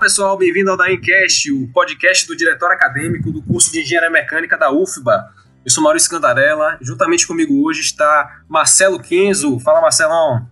Pessoal, bem-vindo ao Daincast, o podcast do diretor acadêmico do curso de Engenharia Mecânica da UFBA. Eu sou Maurício Cantarella, juntamente comigo hoje está Marcelo Quinzo. Fala Marcelão.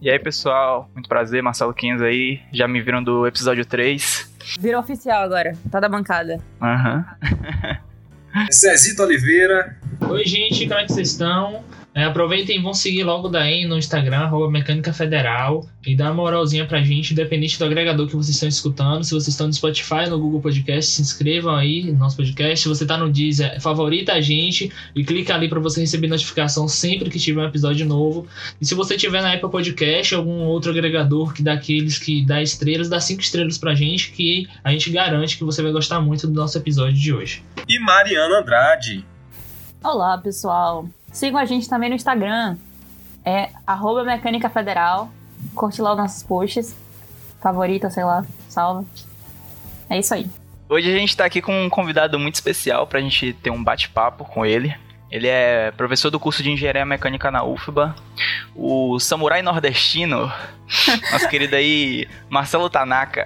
E aí pessoal, muito prazer, Marcelo Quinzo aí, já me viram do episódio 3. Virou oficial agora, tá da bancada. Aham. Uhum. Zezito Oliveira. Oi gente, como é que vocês estão? É, aproveitem e vão seguir logo daí no Instagram, arroba Mecânica Federal, e dá uma moralzinha pra gente, independente do agregador que vocês estão escutando. Se vocês estão no Spotify, no Google Podcast, se inscrevam aí no nosso podcast. Se você tá no Deezer, favorita a gente e clica ali para você receber notificação sempre que tiver um episódio novo. E se você tiver na Apple Podcast, algum outro agregador que daqueles que dá estrelas, dá cinco estrelas pra gente, que a gente garante que você vai gostar muito do nosso episódio de hoje. E Mariana Andrade. Olá, pessoal. Sigam a gente também no Instagram. É arroba Mecânica Federal. Curte lá os nossos posts. Favorita, sei lá, salva. É isso aí. Hoje a gente tá aqui com um convidado muito especial pra gente ter um bate-papo com ele. Ele é professor do curso de Engenharia Mecânica na UFBA. O samurai nordestino, nosso querido aí Marcelo Tanaka.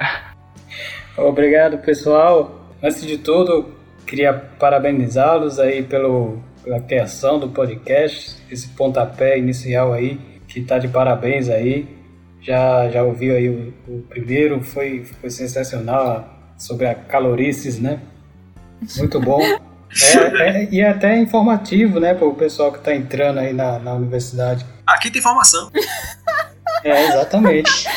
Obrigado, pessoal. Antes de tudo, queria parabenizá-los aí pelo pela criação do podcast, esse pontapé inicial aí, que tá de parabéns aí. Já, já ouviu aí o, o primeiro, foi, foi sensacional sobre a calorices, né? Muito bom. É, é, e é até informativo, né, para o pessoal que está entrando aí na, na universidade. Aqui tem informação. É, exatamente.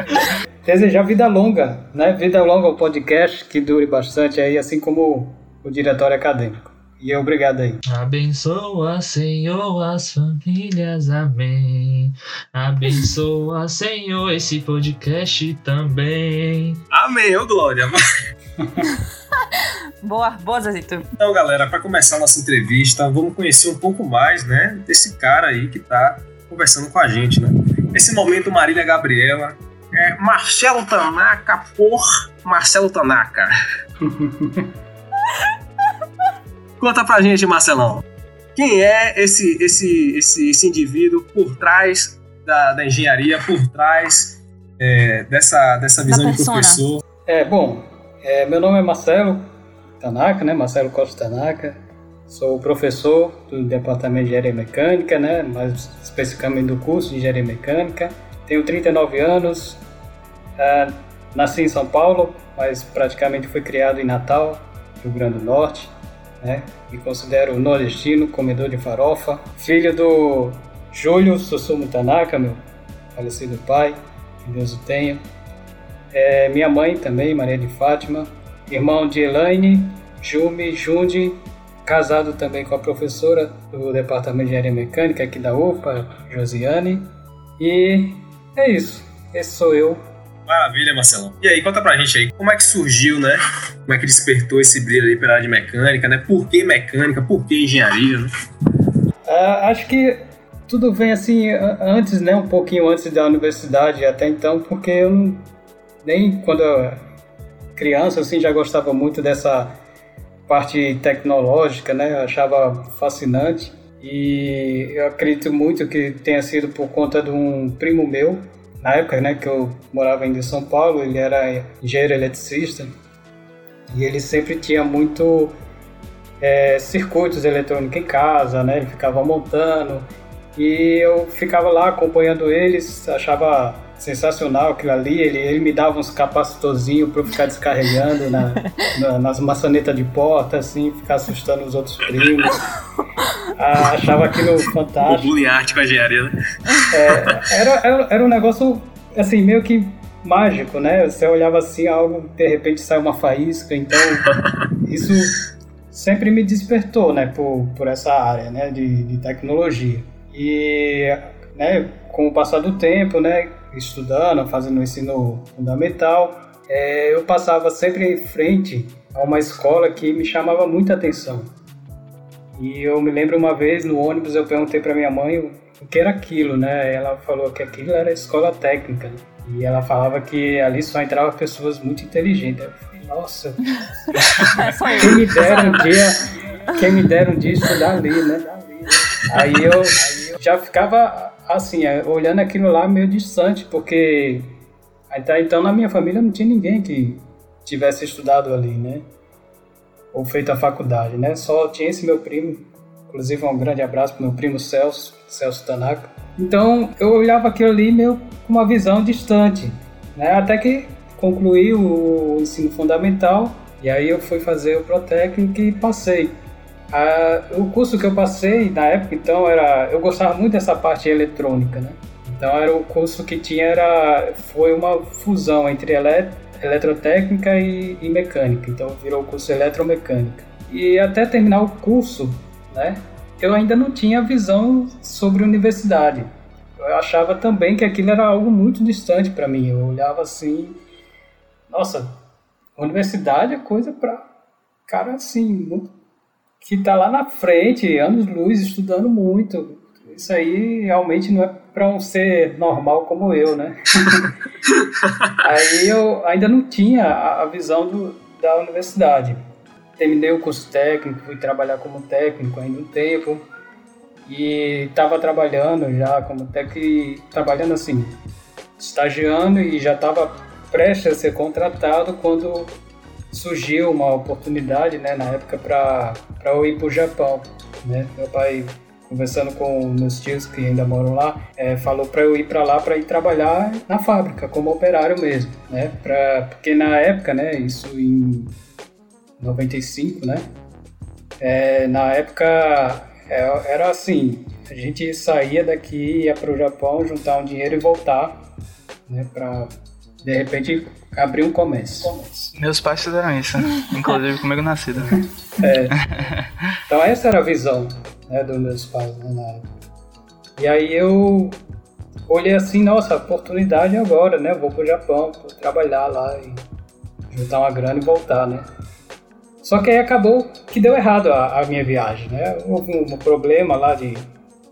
Desejar vida longa, né? Vida longa ao podcast, que dure bastante aí, assim como o diretório acadêmico. E obrigado aí. Abençoa, Senhor, as famílias, amém. Abençoa, Senhor, esse podcast também. Amém, ô Glória. boa, boa, Zazito. Então, galera, para começar a nossa entrevista, vamos conhecer um pouco mais, né, desse cara aí que tá conversando com a gente, né? Nesse momento, Marília Gabriela, é Marcelo Tanaka por Marcelo Tanaka. Conta pra gente, Marcelão. Quem é esse, esse, esse, esse indivíduo por trás da, da engenharia, por trás é, dessa, dessa visão de professor? É, bom, é, meu nome é Marcelo Tanaka, né? Marcelo Costa Tanaka. Sou professor do Departamento de Engenharia Mecânica, né? Mais especificamente do curso de Engenharia Mecânica. Tenho 39 anos. Uh, nasci em São Paulo, mas praticamente fui criado em Natal, Rio Grande do Norte né? Me considero nordestino, comedor de farofa, filho do Júlio Susumu Tanaka, meu falecido pai, que Deus o tenha. É, minha mãe também, Maria de Fátima, irmão de Elaine, Jume, Jundi, casado também com a professora do Departamento de Engenharia Mecânica aqui da UFA, Josiane. E é isso. Esse sou eu, Maravilha, Marcelão. E aí, conta pra gente aí, como é que surgiu, né? Como é que despertou esse brilho aí pela área de mecânica, né? Por que mecânica? Por que engenharia, né? Uh, acho que tudo vem assim antes, né? Um pouquinho antes da universidade até então, porque eu nem quando eu criança assim já gostava muito dessa parte tecnológica, né? Eu achava fascinante e eu acredito muito que tenha sido por conta de um primo meu na época né, que eu morava ainda em São Paulo, ele era engenheiro eletricista e ele sempre tinha muito é, circuitos eletrônicos em casa, né? Ele ficava montando e eu ficava lá acompanhando eles, achava sensacional aquilo ali. Ele, ele me dava uns capacitorzinhos para eu ficar descarregando na, na, nas maçanetas de porta, assim, ficar assustando os outros primos. Ah, achava aquilo fantástico. O bullying arte com a engenharia, né? É, era, era, era um negócio, assim, meio que mágico, né? Você olhava assim, algo, de repente sai uma faísca, então isso sempre me despertou, né, por, por essa área, né, de, de tecnologia. E, né, com o passar do tempo, né, estudando, fazendo o ensino fundamental, é, eu passava sempre em frente a uma escola que me chamava muita atenção. E eu me lembro uma vez no ônibus eu perguntei para minha mãe o que era aquilo, né? Ela falou que aquilo era escola técnica. E ela falava que ali só entravam pessoas muito inteligentes. Eu falei, nossa, quem me dera um dia, quem me dera um dia estudar ali, né? Aí eu já ficava assim, olhando aquilo lá meio distante, porque Até então na minha família não tinha ninguém que tivesse estudado ali, né? Ou feito a faculdade, né? Só tinha esse meu primo, inclusive um grande abraço pro meu primo Celso, Celso Tanaka. Então eu olhava aquilo ali meio com uma visão distante, né? Até que concluí o ensino fundamental e aí eu fui fazer o Protécnico e passei. Ah, o curso que eu passei na época, então, era. Eu gostava muito dessa parte eletrônica, né? Então era o curso que tinha era foi uma fusão entre elet, eletrotécnica e, e, mecânica. Então virou o curso eletromecânica. E até terminar o curso, né? Eu ainda não tinha visão sobre universidade. Eu achava também que aquilo era algo muito distante para mim. Eu olhava assim, nossa, universidade é coisa para cara assim, muito que está lá na frente, anos luz, estudando muito. Isso aí realmente não é para um ser normal como eu, né? aí eu ainda não tinha a visão do, da universidade. Terminei o curso técnico, fui trabalhar como técnico ainda um tempo e estava trabalhando já como técnico, trabalhando assim, estagiando e já estava prestes a ser contratado quando surgiu uma oportunidade, né, na época para eu ir para o Japão, né? Meu pai conversando com meus tios que ainda moram lá, é, falou para eu ir para lá para ir trabalhar na fábrica como operário mesmo, né? Pra, porque na época, né, isso em 95, né? É, na época é, era assim, a gente saía daqui, ia para o Japão, juntar um dinheiro e voltar, né? Para de repente abrir um comércio. Meus pais fizeram isso, inclusive comigo nascido. É. Então essa era a visão né, dos meus pais né, na época. E aí eu olhei assim, nossa, oportunidade agora, né? Vou pro Japão, vou trabalhar lá e juntar uma grana e voltar, né? Só que aí acabou que deu errado a, a minha viagem, né? Houve um, um problema lá de,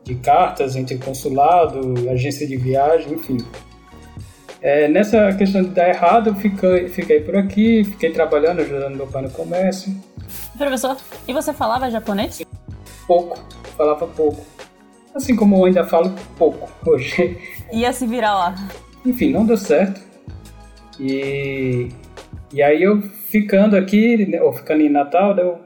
de cartas entre consulado, agência de viagem, enfim. É, nessa questão de dar errado, eu fiquei, fiquei por aqui, fiquei trabalhando, ajudando meu pai no comércio. Professor, e você falava japonês? Pouco, falava pouco. Assim como eu ainda falo pouco hoje. Ia se virar lá. Enfim, não deu certo. E, e aí eu ficando aqui, né, ou ficando em Natal, eu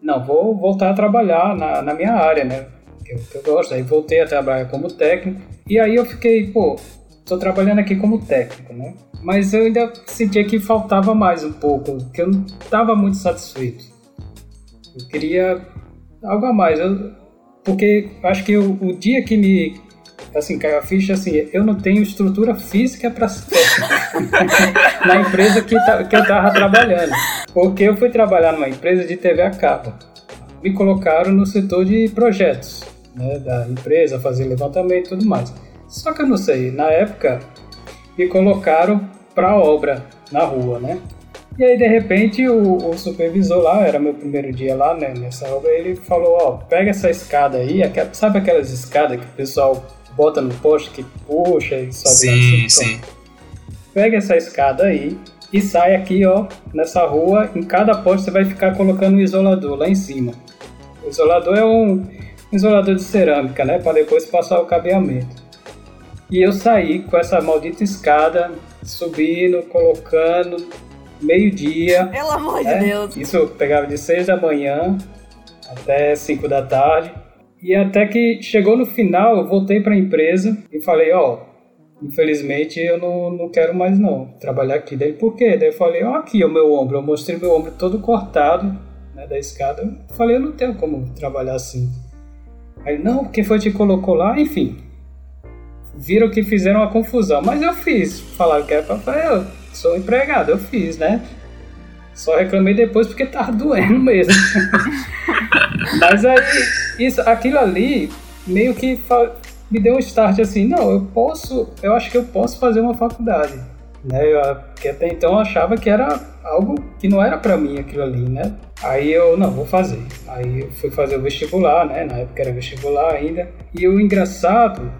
não, vou voltar a trabalhar na, na minha área, né? Que eu, que eu gosto. Aí voltei a trabalhar como técnico. E aí eu fiquei, pô, estou trabalhando aqui como técnico, né? Mas eu ainda sentia que faltava mais um pouco, que eu não estava muito satisfeito. Eu queria algo a mais, eu, porque acho que o, o, dia que me assim caiu a ficha assim, eu não tenho estrutura física para na empresa que, tá, que eu estava trabalhando, porque eu fui trabalhar numa empresa de TV a cabo. Me colocaram no setor de projetos né, da empresa, fazer levantamento e tudo mais. Só que eu não sei, na época me colocaram para obra na rua, né? E aí de repente o, o, supervisor lá, era meu primeiro dia lá né, nessa obra, ele falou, ó, pega essa escada aí, aquela, sabe aquelas escadas que o pessoal bota no poste que puxa e sobe sim, lá sim. Pega essa escada aí e sai aqui, ó, nessa rua, em cada poste você vai ficar colocando um isolador lá em cima. O isolador é um isolador de cerâmica, né, para depois passar o cabeamento. E eu saí com essa maldita escada, subindo, colocando, meio-dia. Pelo amor né? de Deus! Isso eu pegava de 6 da manhã até 5 da tarde. E até que chegou no final, eu voltei para a empresa e falei: Ó, oh, infelizmente eu não, não quero mais não trabalhar aqui. Daí por quê? Daí eu falei: Ó, oh, aqui o meu ombro. Eu mostrei meu ombro todo cortado né, da escada. Eu falei: Eu não tenho como trabalhar assim. Aí, não, quem foi que te colocou lá? Enfim, viram que fizeram uma confusão. Mas eu fiz. Falaram que era pra fazer. Eu sou empregado, eu fiz, né? Só reclamei depois porque tava doendo mesmo. Mas aí, isso, aquilo ali meio que me deu um start assim, não, eu posso, eu acho que eu posso fazer uma faculdade. Né? Eu, porque até então eu achava que era algo que não era para mim aquilo ali, né? Aí eu, não, vou fazer. Aí eu fui fazer o vestibular, né? Na época era vestibular ainda. E o engraçado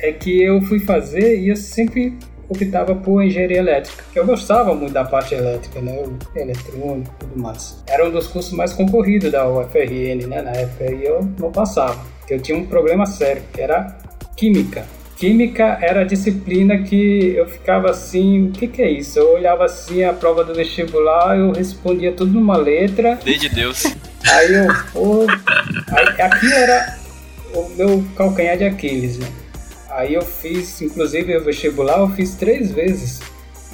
é que eu fui fazer e eu sempre optava por engenharia elétrica, eu gostava muito da parte elétrica, né, eletrônico e tudo mais. Era um dos cursos mais concorridos da UFRN, né, na época, e eu não passava, eu tinha um problema sério, que era química. Química era a disciplina que eu ficava assim, o que, que é isso? Eu olhava assim a prova do vestibular, eu respondia tudo numa letra. Desde Deus. Aí eu, pô, aí, aquilo era o meu calcanhar de Aquiles, né? Aí eu fiz, inclusive o vestibular, eu fiz três vezes,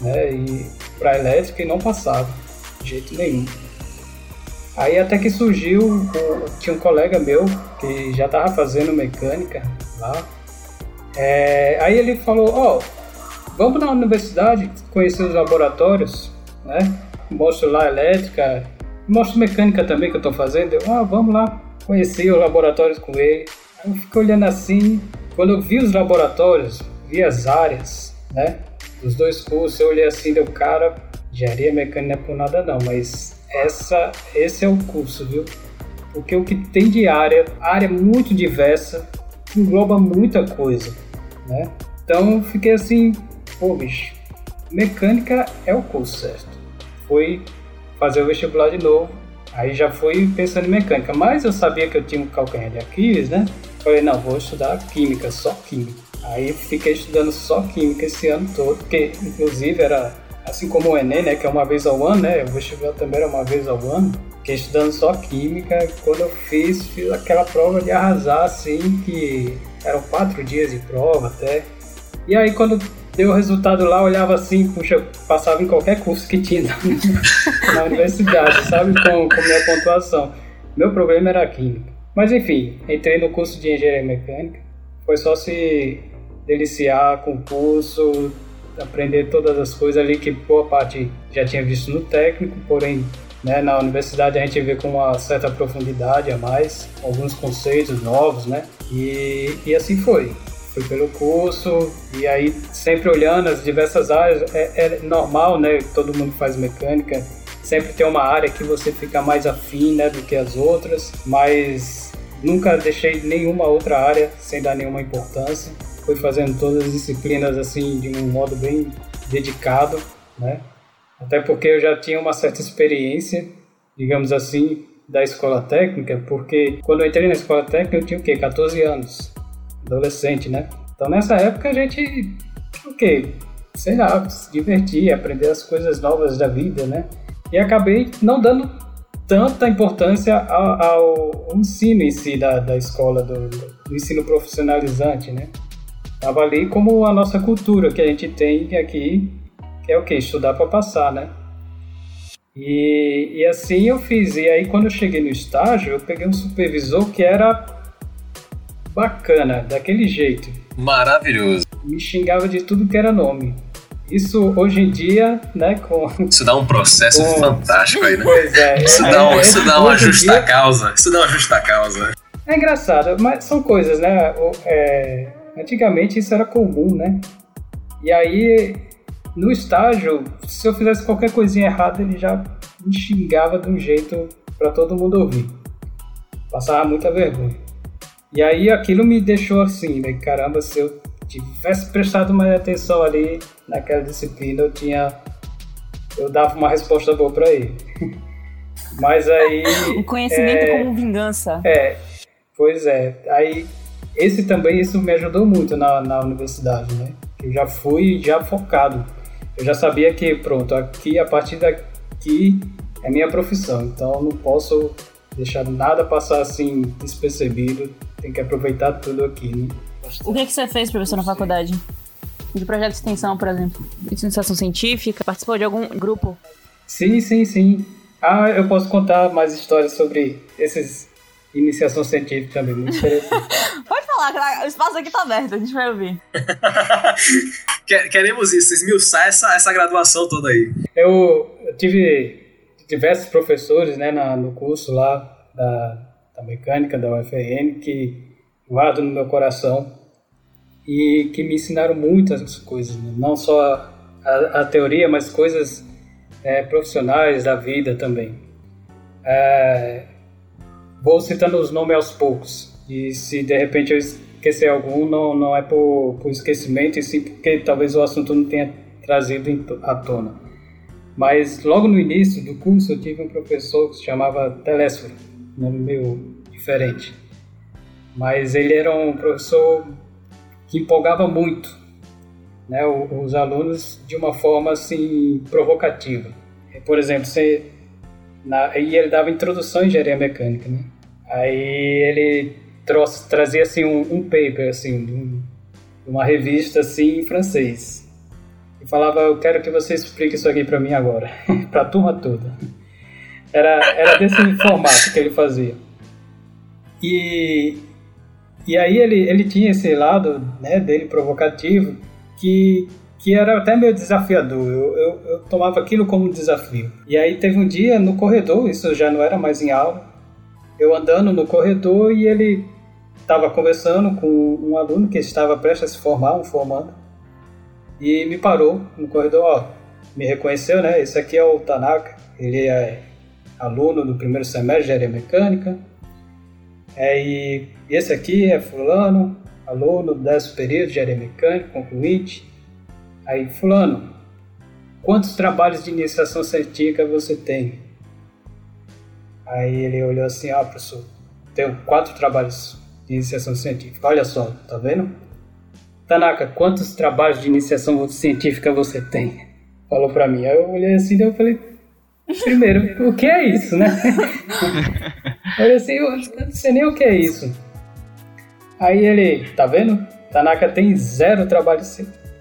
né? E para elétrica e não passava, de jeito nenhum. Aí até que surgiu, tinha um colega meu que já estava fazendo mecânica lá. É, aí ele falou, ó, oh, vamos na universidade conhecer os laboratórios, né? Mostro lá elétrica, mostro mecânica também que eu estou fazendo. Eu, ah, vamos lá conhecer os laboratórios com ele. Aí eu fico olhando assim, quando eu vi os laboratórios, vi as áreas, né? Dos dois cursos, eu olhei assim, deu cara, engenharia mecânica é por nada não, mas essa, esse é o curso, viu? Porque o que tem de área, área muito diversa, engloba muita coisa, né? Então fiquei assim, pô bicho, mecânica é o curso certo. Fui fazer o vestibular de novo, aí já fui pensando em mecânica, mas eu sabia que eu tinha um calcanhar de Aquiles, né? Falei, não, vou estudar química, só química. Aí fiquei estudando só química esse ano todo, porque inclusive era assim como o Enem, né, que é uma vez ao ano, né? O vestibular também era uma vez ao ano. Fiquei estudando só química. Quando eu fiz, fiz aquela prova de arrasar, assim, que eram quatro dias de prova até. E aí quando deu o resultado lá, olhava assim, puxa, passava em qualquer curso que tinha na, na universidade, sabe? Com, com minha pontuação. Meu problema era química. Mas enfim, entrei no curso de engenharia mecânica. Foi só se deliciar com o curso, aprender todas as coisas ali que boa parte já tinha visto no técnico, porém né, na universidade a gente vê com uma certa profundidade a mais, alguns conceitos novos, né? E, e assim foi. Fui pelo curso e aí sempre olhando as diversas áreas, é, é normal, né? Todo mundo faz mecânica, sempre tem uma área que você fica mais afim né, do que as outras, mas Nunca deixei nenhuma outra área sem dar nenhuma importância. Fui fazendo todas as disciplinas assim de um modo bem dedicado, né? Até porque eu já tinha uma certa experiência, digamos assim, da escola técnica, porque quando eu entrei na escola técnica eu tinha o quê? 14 anos, adolescente, né? Então nessa época a gente, o quê? Sei lá, se divertir, aprender as coisas novas da vida, né? E acabei não dando tanta importância ao, ao ensino em si da, da escola, do, do, ensino profissionalizante, né? Tava ali como a nossa cultura que a gente tem aqui, que é o que? Estudar para passar, né? E, e assim eu fiz. E aí quando eu cheguei no estágio, eu peguei um supervisor que era bacana, daquele jeito. Maravilhoso. Me xingava de tudo que era nome. Isso hoje em dia, né, com... Isso dá um processo com... fantástico aí, né? Pois é. Isso dá, um, isso dá uma justa dia... causa. Isso dá uma justa causa. É engraçado, mas são coisas, né? É... Antigamente isso era comum, né? E aí, no estágio, se eu fizesse qualquer coisinha errada, ele já me xingava de um jeito para todo mundo ouvir. Passava muita vergonha. E aí aquilo me deixou assim, né? Caramba, se eu tivesse prestado mais atenção ali naquela disciplina, eu tinha. Eu dava uma resposta boa para ele. Mas aí. O conhecimento é, como vingança. É, pois é. Aí, esse também, isso me ajudou muito na, na universidade, né? Eu já fui já focado. Eu já sabia que, pronto, aqui, a partir daqui, é minha profissão. Então, eu não posso deixar nada passar assim despercebido. Tem que aproveitar tudo aqui, né? O que, é que você fez, professor, na faculdade? De projeto de extensão, por exemplo? De iniciação científica? Participou de algum grupo? Sim, sim, sim. Ah, eu posso contar mais histórias sobre esses iniciação científica também, muito interessante. Pode falar, o espaço aqui tá aberto, a gente vai ouvir. Queremos isso, esmiuçar essa, essa graduação toda aí. Eu, eu tive diversos professores né, na, no curso lá da, da mecânica da UFRN que guardo no meu coração e que me ensinaram muitas coisas, né? não só a, a, teoria, mas coisas é, profissionais da vida também. É, vou citando os nomes aos poucos e se de repente eu esquecer algum, não, não é por, por esquecimento, e sim porque talvez o assunto não tenha trazido à tona. Mas logo no início do curso eu tive um professor que se chamava Telésforo, nome meio diferente mas ele era um professor que empolgava muito né, os alunos de uma forma assim provocativa. Por exemplo, você, na, e ele dava introdução em engenharia mecânica, né? Aí ele trouxe, trazia assim um, um paper assim, de uma revista assim em francês e falava: "Eu quero que você explique isso aqui para mim agora, para a turma toda". Era era desse formato que ele fazia. E e aí ele, ele tinha esse lado né, dele provocativo que, que era até meio desafiador. Eu, eu, eu, tomava aquilo como um desafio. E aí teve um dia no corredor, isso já não era mais em aula, eu andando no corredor e ele estava conversando com um aluno que estava prestes a se formar, um formando, e me parou no corredor, ó, me reconheceu, né? Esse aqui é o Tanaka, ele é aluno do primeiro semestre de engenharia mecânica. É, e esse aqui é fulano, aluno do décimo período de engenharia mecânica, concluinte. Aí, fulano, quantos trabalhos de iniciação científica você tem? Aí ele olhou assim, ah, professor, tenho quatro trabalhos de iniciação científica. Olha só, tá vendo? Tanaka, quantos trabalhos de iniciação científica você tem? Falou pra mim. Aí eu olhei assim eu falei, primeiro, o que é isso, né? eu assim, eu não sei nem o que é isso. Aí ele, tá vendo? Tanaka tem zero trabalho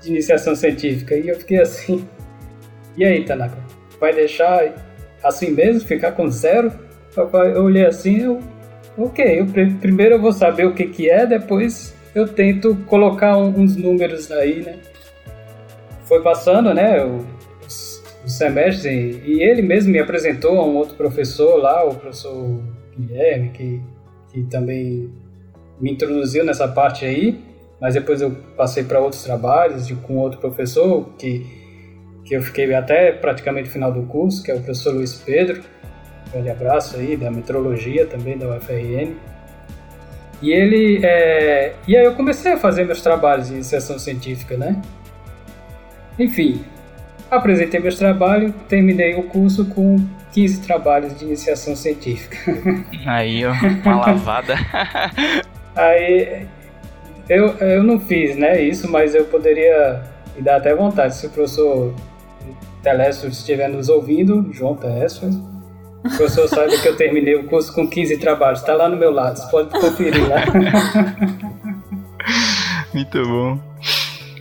de iniciação científica. E eu fiquei assim, e aí, Tanaka? Vai deixar assim mesmo, ficar com zero? Eu olhei assim, eu, ok, eu, primeiro eu vou saber o que que é, depois eu tento colocar uns números aí, né? Foi passando, né, os, os semestres, e, ele mesmo me apresentou a um outro professor lá, o professor Guilherme, que, que também me introduziu nessa parte aí, mas depois eu passei para outros trabalhos com outro professor que, que eu fiquei até praticamente final do curso, que é o professor Luiz Pedro. Grande abraço aí, da metrologia também da UFRN. E ele. É... E aí eu comecei a fazer meus trabalhos de iniciação científica, né? Enfim, apresentei meus trabalhos, terminei o curso com 15 trabalhos de iniciação científica. Aí, ó, uma lavada. Aí eu, eu não fiz né, isso, mas eu poderia me dar até vontade. Se o professor Telésio estiver nos ouvindo, João Telésio, o professor saiba que eu terminei o curso com 15 trabalhos. Está lá no meu lado, você pode conferir lá. Muito bom.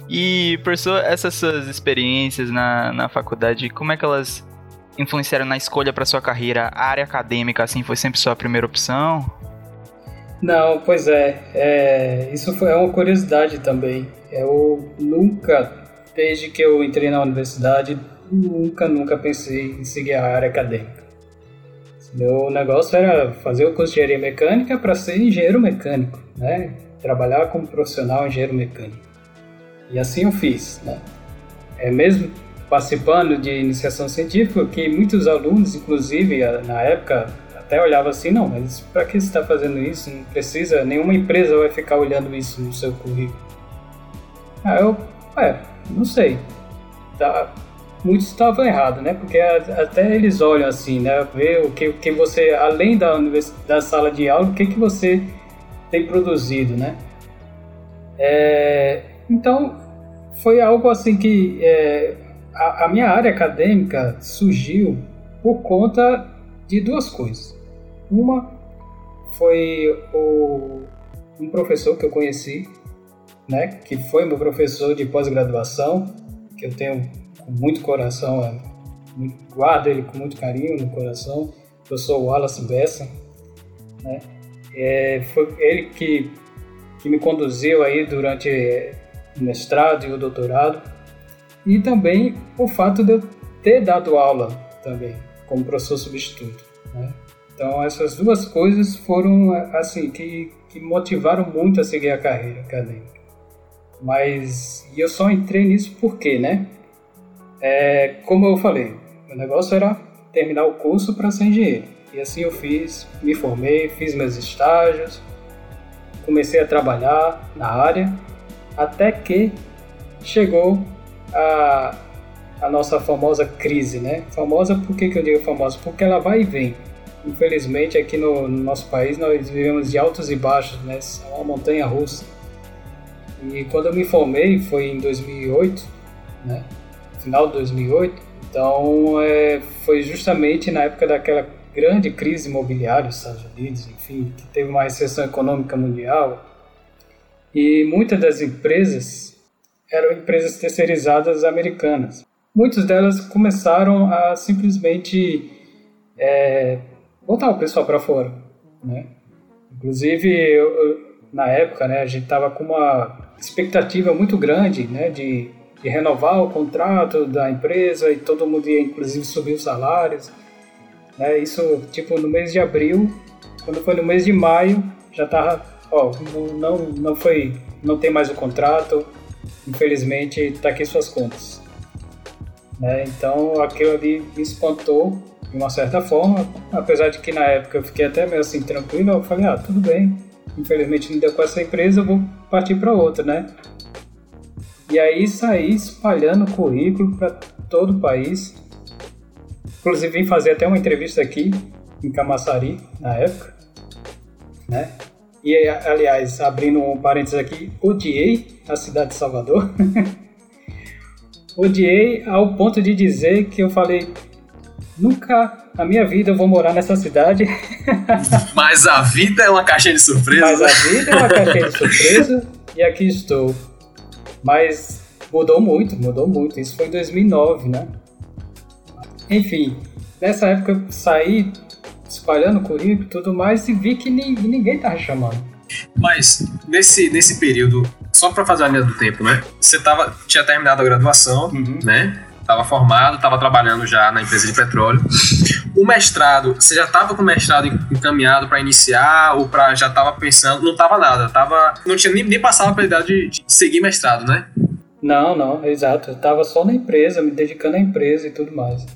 E, professor, essas suas experiências na, na faculdade, como é que elas influenciaram na escolha para sua carreira? A área acadêmica, assim, foi sempre sua primeira opção? Não, pois é, é, isso foi é uma curiosidade também. Eu nunca, desde que eu entrei na universidade, nunca, nunca pensei em seguir a área acadêmica. Meu negócio era fazer o curso de engenharia mecânica para ser engenheiro mecânico, né? Trabalhar como profissional engenheiro mecânico. E assim eu fiz, né? É mesmo participando de iniciação científica que muitos alunos, inclusive na época até olhava assim, não, mas para que você está fazendo isso? Não precisa, nenhuma empresa vai ficar olhando isso no seu currículo. Eu, é, não sei. Tá, muitos estavam errados, né? Porque até eles olham assim, né? Ver o que, que você, além da, da sala de aula, o que, que você tem produzido, né? É, então, foi algo assim que é, a, a minha área acadêmica surgiu por conta de duas coisas. Uma foi o, um professor que eu conheci, né, que foi meu professor de pós-graduação, que eu tenho com muito coração, é, guardo ele com muito carinho no coração, o professor Wallace Bessa, né, é, foi ele que, que me conduziu aí durante o mestrado e o doutorado, e também o fato de eu ter dado aula também, como professor substituto. Né? Então essas duas coisas foram assim que, que motivaram muito a seguir a carreira acadêmica. Mas eu só entrei nisso porque, né? É, como eu falei, o negócio era terminar o curso para ser engenheiro. E assim eu fiz, me formei, fiz meus estágios, comecei a trabalhar na área, até que chegou a, a nossa famosa crise, né? Famosa, por que, que eu digo famosa? Porque ela vai e vem. Infelizmente, aqui no, no nosso país, nós vivemos de altos e baixos, né? É uma montanha russa. E quando eu me formei foi em 2008, né? Final de 2008. Então é, foi justamente na época daquela grande crise imobiliária dos Estados Unidos, enfim, que teve uma recessão econômica mundial. E muitas das empresas eram empresas terceirizadas americanas. Muitas delas começaram a simplesmente é, botar o pessoal para fora, né? Inclusive, eu, eu, na época, né, a gente estava com uma expectativa muito grande, né, de, de renovar o contrato da empresa e todo mundo ia, inclusive, subir os salários. Né? Isso, tipo, no mês de abril, quando foi no mês de maio, já tava, ó, não, não foi, não tem mais o contrato, infelizmente, tá aqui suas contas. Né? Então, aquilo ali me espantou de uma certa forma, apesar de que na época eu fiquei até meio assim tranquilo, eu falei, ah, tudo bem, infelizmente não deu com essa empresa, eu vou partir para outra, né? E aí saí espalhando currículo para todo o país. Inclusive vim fazer até uma entrevista aqui em Camaçari na época, né? E aliás, abrindo um parênteses aqui, odiei a cidade de Salvador. odiei ao ponto de dizer que eu falei, Nunca na minha vida eu vou morar nessa cidade. Mas a vida é uma caixinha de surpresa. Mas a vida é uma caixinha de surpresa e aqui estou. Mas mudou muito, mudou muito. Isso foi em 2009, né? Enfim, nessa época eu saí espalhando currículo e tudo mais e vi que ninguém tava chamando. Mas nesse, nesse período, só para fazer a linha do tempo, né? Você tava, tinha terminado a graduação, uhum. né? estava formado, estava trabalhando já na empresa de petróleo. O mestrado, você já estava com o mestrado encaminhado para iniciar ou para já estava pensando? Não estava nada, tava, não tinha nem, nem passado a idade de, de seguir mestrado, né? Não, não, exato. Eu estava só na empresa, me dedicando à empresa e tudo mais.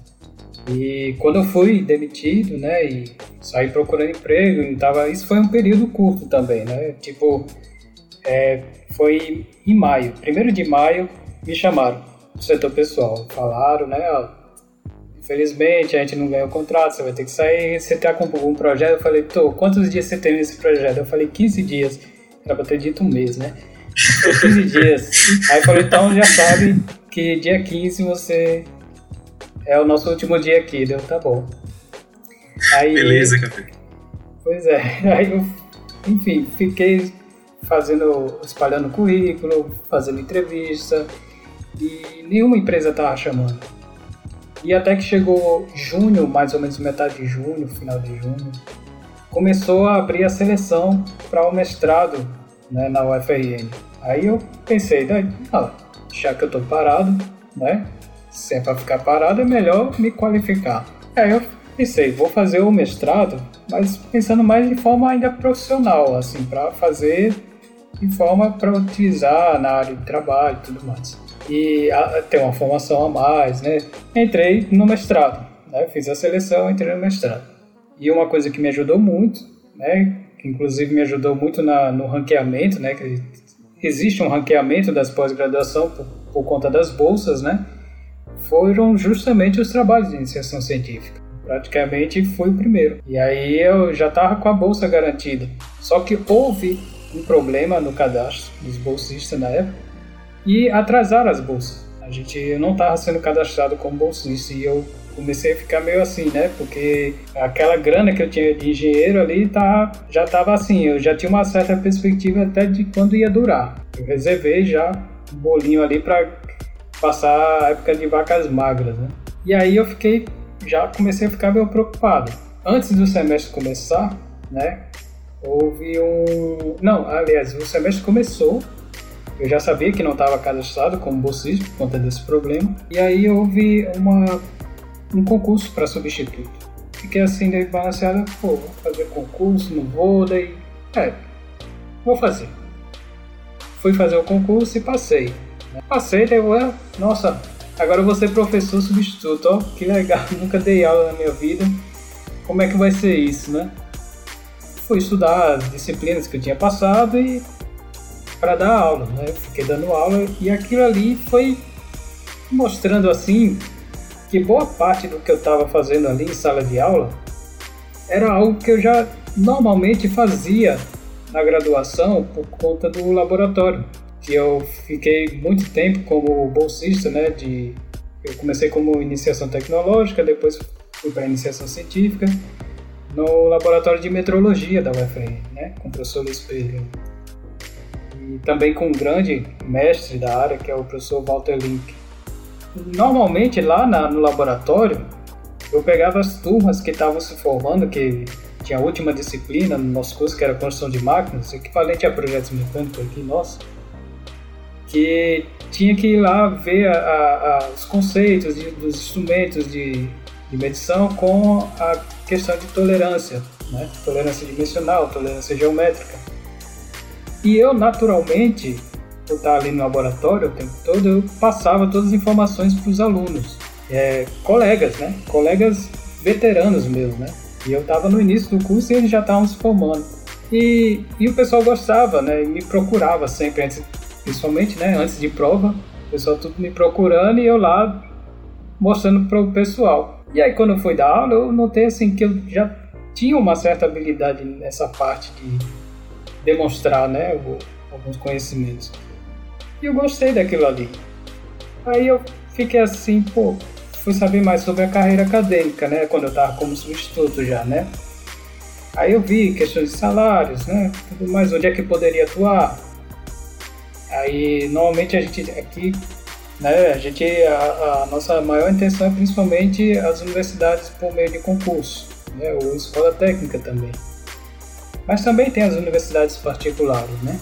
E quando eu fui demitido, né, e saí procurando emprego, tava, isso foi um período curto também, né? Tipo, é, foi em maio, primeiro de maio, me chamaram setor pessoal. Falaram, né? Ó, infelizmente a gente não ganhou o contrato, você vai ter que sair. Você tá com um projeto? Eu falei, tô, quantos dias você tem nesse projeto? Eu falei, 15 dias. Era pra ter dito um mês, né? 15 dias. Aí eu falei, então já sabe que dia 15 você é o nosso último dia aqui, deu, tá bom. Aí, Beleza, café. Pois é, aí eu, enfim, fiquei fazendo, espalhando currículo, fazendo entrevista, e nenhuma empresa estava chamando. E até que chegou junho, mais ou menos metade de junho, final de junho, começou a abrir a seleção para o mestrado né, na UFRN. Aí eu pensei, ah, já que eu estou parado, né, se é para ficar parado, é melhor me qualificar. Aí eu pensei, vou fazer o mestrado, mas pensando mais de forma ainda profissional, assim, para fazer de forma para utilizar na área de trabalho e tudo mais e a, ter uma formação a mais, né? Entrei no mestrado, né? Fiz a seleção, entrei no mestrado. E uma coisa que me ajudou muito, né? Que inclusive me ajudou muito na, no ranqueamento, né? Que existe um ranqueamento das pós-graduação por, por conta das bolsas, né? Foram justamente os trabalhos de iniciação científica. Praticamente fui o primeiro. E aí eu já estava com a bolsa garantida. Só que houve um problema no cadastro dos bolsistas na época, e atrasaram as bolsas. A gente não estava sendo cadastrado como bolsista e eu comecei a ficar meio assim, né? Porque aquela grana que eu tinha de engenheiro ali tá, já estava assim, eu já tinha uma certa perspectiva até de quando ia durar. Eu reservei já um bolinho ali para passar a época de vacas magras, né? E aí eu fiquei, já comecei a ficar meio preocupado. Antes do semestre começar, né? Houve um. Não, aliás, o semestre começou eu já sabia que não estava cadastrado como bolsista por conta desse problema. E aí houve uma, um concurso para substituto. Fiquei assim, daí balanceado, pô, vou fazer concurso, não vou, daí. É, vou fazer. Fui fazer o concurso e passei. Daí eu, ah, nossa, agora eu vou ser professor substituto, ó, que legal, nunca dei aula na minha vida. Como é que vai ser isso, né? Fui estudar as disciplinas que eu tinha passado e para dar aula, né? Fiquei dando aula e aquilo ali foi mostrando assim que boa parte do que eu estava fazendo ali em sala de aula era algo que eu já normalmente fazia na graduação por conta do laboratório. Eu fiquei muito tempo como bolsista, né? De, eu comecei como iniciação tecnológica, depois fui para iniciação científica no laboratório de metrologia da UFRN, né? Com o professor Luiz Pedro. E também com um grande mestre da área, que é o professor Walter Link. Normalmente lá na, no laboratório, eu pegava as turmas que estavam se formando, que tinha a última disciplina no nosso curso, que era construção de máquinas, equivalente a projetos mecânicos aqui, nossa, que tinha que ir lá ver a, a, a, os conceitos de, dos instrumentos de, de medição com a questão de tolerância, né? tolerância dimensional, tolerância geométrica. E eu, naturalmente, por estar ali no laboratório o tempo todo, eu passava todas as informações para os alunos, é, colegas, né? colegas veteranos meus, né? E eu estava no início do curso e eles já estavam se formando. E, e o pessoal gostava, né? E me procurava sempre, antes, principalmente, né? Antes de prova, o pessoal tudo me procurando e eu lá mostrando para o pessoal. E aí quando eu fui dar aula, eu notei assim que eu já tinha uma certa habilidade nessa parte de demonstrar, né? Alguns conhecimentos. E eu gostei daquilo ali. Aí eu fiquei assim, pô, fui saber mais sobre a carreira acadêmica, né? Quando eu estava como substituto já, né? Aí eu vi questões de salários, né? Tudo mais, onde é que poderia atuar. Aí, normalmente a gente aqui, né? A gente, a, a nossa maior intenção é principalmente as universidades por meio de concurso, né? Ou escola técnica também. Mas também tem as universidades particulares, né?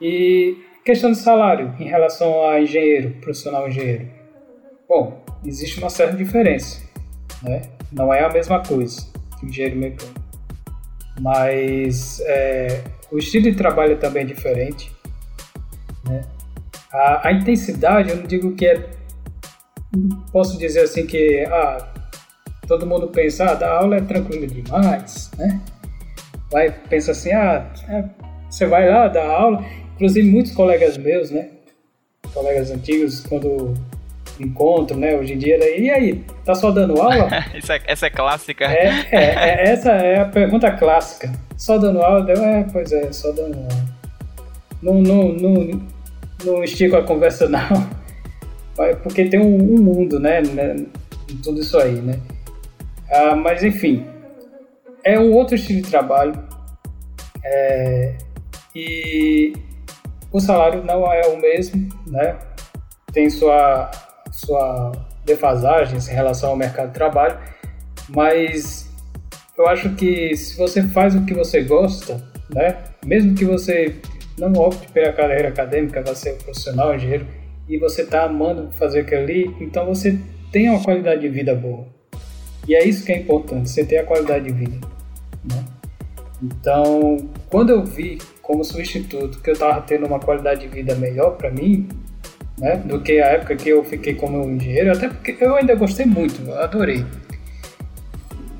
E questão de salário em relação a engenheiro, profissional engenheiro. Bom, existe uma certa diferença, né? Não é a mesma coisa que engenheiro mecânico. Mas é, o estilo de trabalho é também diferente, né? A, a, intensidade, eu não digo que é... Posso dizer assim que ah, todo mundo pensa, ah, aula é tranquilo demais, né? Vai, pensa assim, ah, é, você vai lá dar aula. Inclusive muitos colegas meus, né? Colegas antigos, quando encontro, né? Hoje em dia, e aí, tá só dando aula? essa, é, essa é clássica. É, é, é, essa é a pergunta clássica. Só dando aula? Deu, é, pois é, só dando aula. Não, não, não, não estico a conversa, não. Porque tem um, um mundo, né, né? Tudo isso aí, né? Ah, mas, enfim, é um outro estilo de trabalho. É, e o salário não é o mesmo, né? Tem sua sua defasagem em relação ao mercado de trabalho, mas eu acho que se você faz o que você gosta, né, mesmo que você não opte pela carreira acadêmica, vai ser profissional, engenheiro, e você está amando fazer aquilo ali, então você tem uma qualidade de vida boa. E é isso que é importante, você ter a qualidade de vida. Né? Então, quando eu vi como substituto que eu estava tendo uma qualidade de vida melhor para mim, né, do que a época que eu fiquei como engenheiro, até porque eu ainda gostei muito, adorei.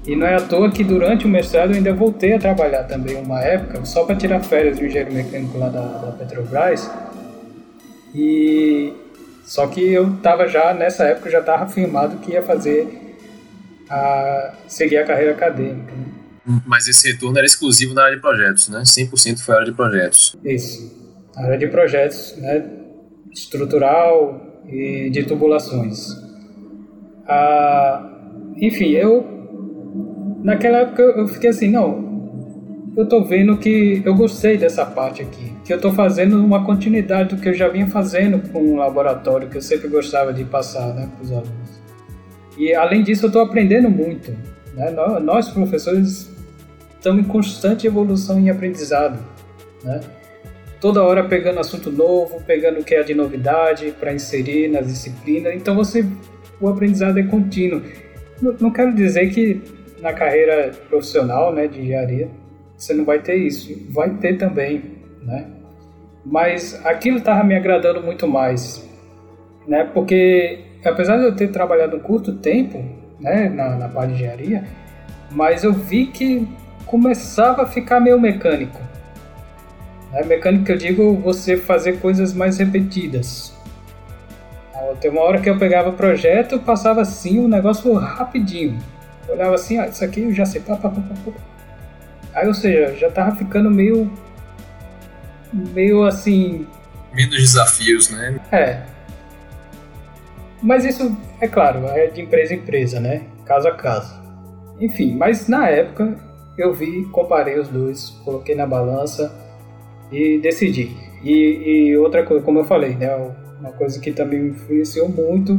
E não é à toa que durante o mestrado eu ainda voltei a trabalhar também uma época, só para tirar férias do engenheiro mecânico lá da, da Petrobras. E só que eu estava já nessa época já estava afirmado que ia fazer a seguir a carreira acadêmica. Né? Mas esse retorno era exclusivo na área de projetos, né? 100% foi área de projetos. Isso. A área de projetos, né? estrutural e de tubulações. Ah, enfim, eu naquela época eu fiquei assim, não, eu tô vendo que eu gostei dessa parte aqui, que eu tô fazendo uma continuidade do que eu já vinha fazendo com o laboratório, que eu sempre gostava de passar né, para os alunos. E além disso, eu estou aprendendo muito. Né? Nós, professores, estamos em constante evolução e aprendizado. Né? toda hora pegando assunto novo, pegando o que é de novidade para inserir nas disciplinas. Então você o aprendizado é contínuo. Não, não quero dizer que na carreira profissional, né, de engenharia, você não vai ter isso. Vai ter também, né? Mas aquilo estava me agradando muito mais, né? Porque apesar de eu ter trabalhado um curto tempo, né, na, na parte de engenharia, mas eu vi que começava a ficar meio mecânico é mecânica que eu digo você fazer coisas mais repetidas. Tem uma hora que eu pegava projeto, passava assim o um negócio rapidinho. Eu olhava assim, ah, isso aqui eu já sei. Pá, pá, pá, pá. Aí, ou seja, já tava ficando meio meio assim. Menos desafios, né? É. Mas isso, é claro, é de empresa em empresa, né? Caso a caso. Enfim, mas na época eu vi, comparei os dois, coloquei na balança e decidi. E, e outra coisa, como eu falei, né? Uma coisa que também me influenciou muito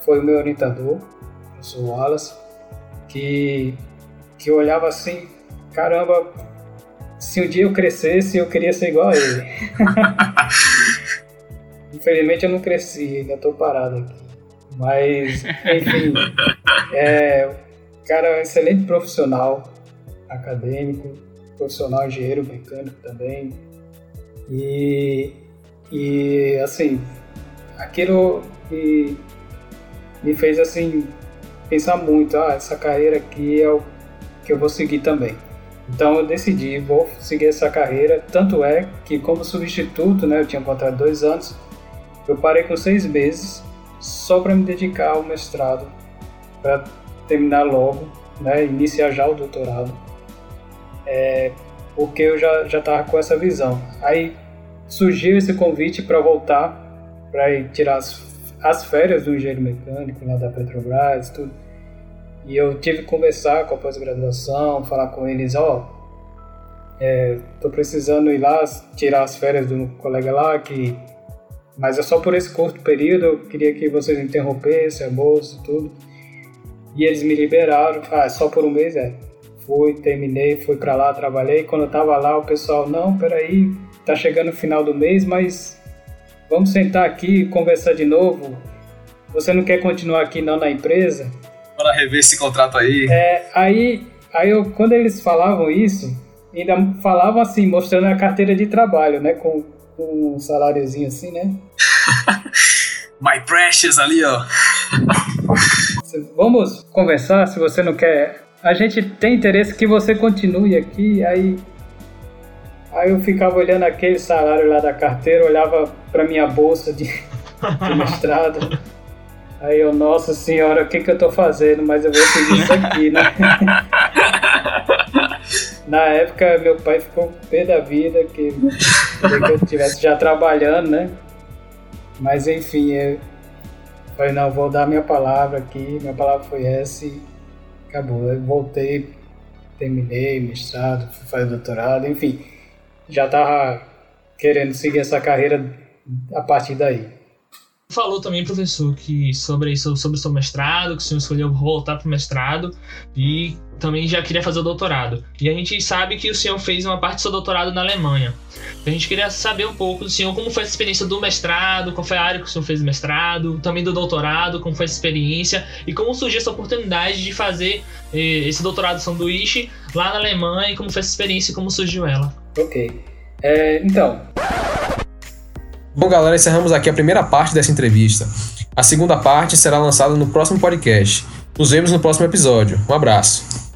foi o meu orientador, o professor Wallace, que, que olhava assim, caramba, se um dia eu crescesse, eu queria ser igual a ele. Infelizmente eu não cresci, ainda estou parado aqui. Mas, enfim, é, cara é um excelente profissional, acadêmico, profissional engenheiro mecânico também. E, e assim, aquilo me, me fez assim pensar muito, ah, essa carreira aqui é o que eu vou seguir também. Então eu decidi, vou seguir essa carreira. Tanto é que como substituto, né, eu tinha contrato dois anos, eu parei com seis meses só para me dedicar ao mestrado, para terminar logo, né, iniciar já o doutorado, é, porque eu já já estava com essa visão. Aí surgiu esse convite para voltar, para ir tirar as, as férias do engenheiro mecânico lá da Petrobras, tudo. E eu tive que conversar com a pós-graduação, falar com eles, ó, oh, é, tô precisando ir lá tirar as férias do colega lá, que mas é só por esse curto período, eu queria que vocês interrompessem a bolsa e tudo. E eles me liberaram, ah, só por um mês, é. Fui, terminei, fui para lá, trabalhei. Quando eu tava lá, o pessoal, não, peraí, tá chegando o final do mês, mas vamos sentar aqui e conversar de novo. Você não quer continuar aqui não na empresa? Bora rever esse contrato aí. É, aí, aí eu, quando eles falavam isso, ainda falavam assim, mostrando a carteira de trabalho, né? Com, com um saláriozinho assim, né? My precious ali, ó. Vamos conversar se você não quer. A gente tem interesse que você continue aqui, aí Aí eu ficava olhando aquele salário lá da carteira, olhava para minha bolsa de, de mestrado. Aí eu, nossa senhora, o que, que eu tô fazendo? Mas eu vou seguir isso aqui, né? Na época, meu pai ficou pé da vida, que, que eu estivesse já trabalhando, né? Mas enfim, eu falei, não, vou dar minha palavra aqui, minha palavra foi essa e acabou. Eu voltei, terminei mestrado, fui fazer doutorado, enfim já estava querendo seguir essa carreira a partir daí. Falou também, professor, que sobre, sobre o seu mestrado, que o senhor escolheu voltar para o mestrado e também já queria fazer o doutorado. E a gente sabe que o senhor fez uma parte do seu doutorado na Alemanha. A gente queria saber um pouco do senhor, como foi essa experiência do mestrado, qual foi a área que o senhor fez o mestrado, também do doutorado, como foi essa experiência e como surgiu essa oportunidade de fazer eh, esse doutorado sanduíche lá na Alemanha e como foi essa experiência e como surgiu ela. Ok. É, então. Bom, galera, encerramos aqui a primeira parte dessa entrevista. A segunda parte será lançada no próximo podcast. Nos vemos no próximo episódio. Um abraço.